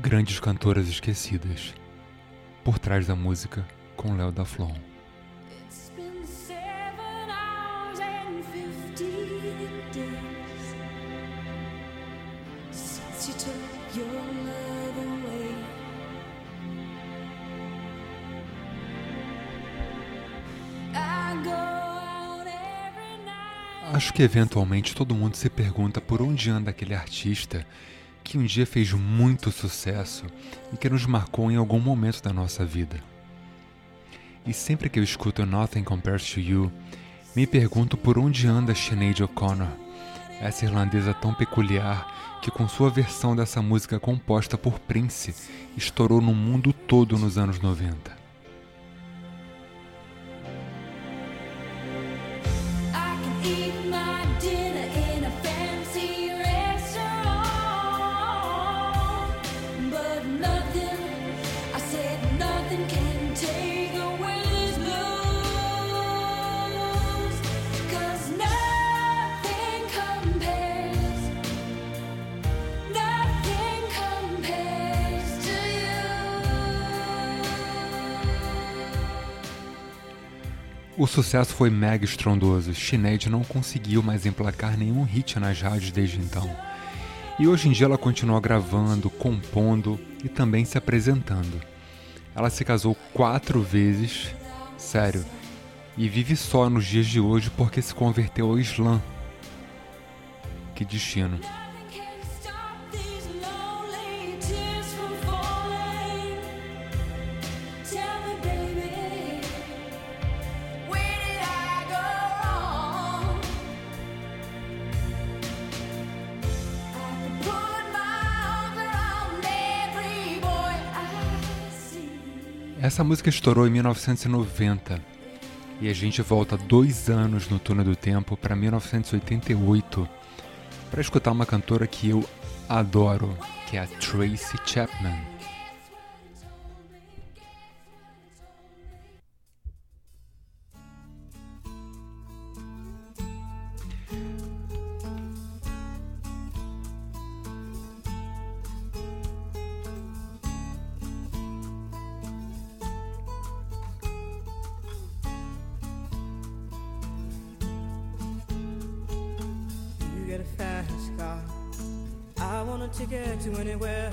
Grandes cantoras esquecidas. Por trás da música, com Léo da Flon. Acho que eventualmente todo mundo se pergunta por onde anda aquele artista que um dia fez muito sucesso e que nos marcou em algum momento da nossa vida. E sempre que eu escuto Nothing Compares to You, me pergunto por onde anda Sinead O'Connor, essa irlandesa tão peculiar que, com sua versão dessa música composta por Prince, estourou no mundo todo nos anos 90. I can eat my dinner O sucesso foi mega estrondoso. Sinead não conseguiu mais emplacar nenhum hit nas rádios desde então. E hoje em dia ela continua gravando, compondo e também se apresentando. Ela se casou quatro vezes, sério, e vive só nos dias de hoje porque se converteu ao Islã. Que destino. Essa música estourou em 1990 e a gente volta dois anos no túnel do tempo para 1988 para escutar uma cantora que eu adoro, que é a Tracy Chapman. Ticket to anywhere.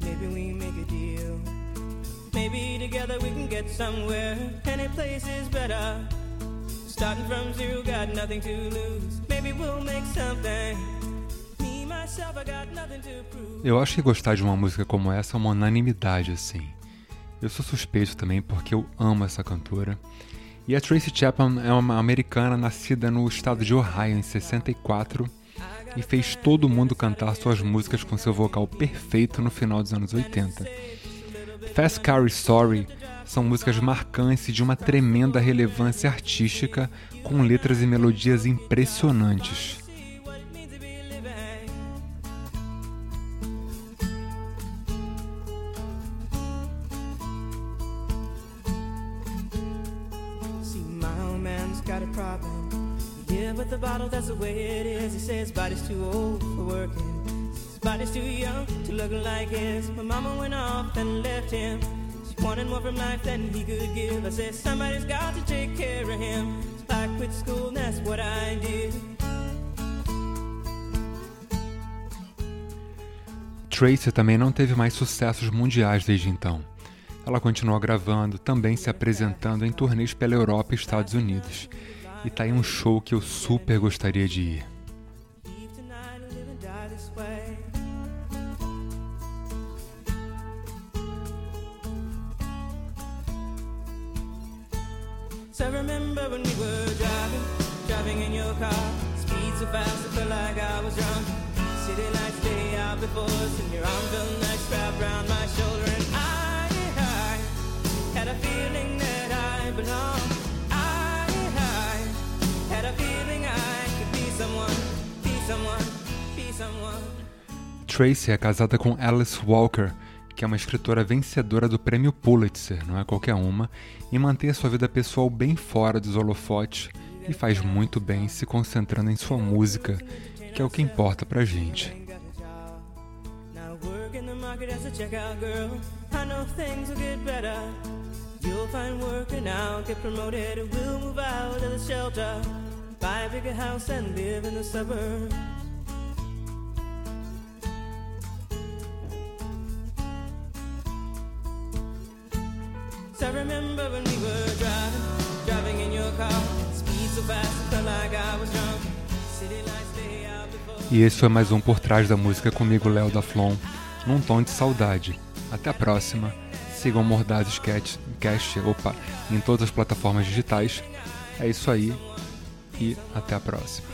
Maybe we make a deal. Maybe together we can get somewhere. Any place is better. Starting from zero, got nothing to lose. Maybe we'll make something. Me, myself, I got nothing to prove. Eu acho que gostar de uma música como essa é uma unanimidade assim. Eu sou suspeito também porque eu amo essa cantora. E a Tracy Chapman é uma americana nascida no estado de Ohio em 64 e fez todo mundo cantar suas músicas com seu vocal perfeito no final dos anos 80. Fast Car e Sorry são músicas marcantes de uma tremenda relevância artística, com letras e melodias impressionantes. Got a problem. Live with the bottle, that's the way it is. He says body's too old for working. His body's too young to look like his. My mama went off and left him. She wanted more from life than he could give. I said, somebody's got to take care of him. So I quit school, and that's what I did. Tracy também não teve mais sucessos mundiais desde então. Ela continuou gravando, também se apresentando em turnês pela Europa e Estados Unidos. E tá aí um show que eu super gostaria de ir. Leave Tracy é casada com Alice Walker, que é uma escritora vencedora do prêmio Pulitzer, não é qualquer uma, e mantém a sua vida pessoal bem fora dos holofotes e faz muito bem se concentrando em sua música, que é o que importa pra gente. E esse foi mais um Por Trás da Música comigo, Léo da Flon, num tom de saudade. Até a próxima. Sigam Mordazes Cast, Cast opa, em todas as plataformas digitais. É isso aí e até a próxima.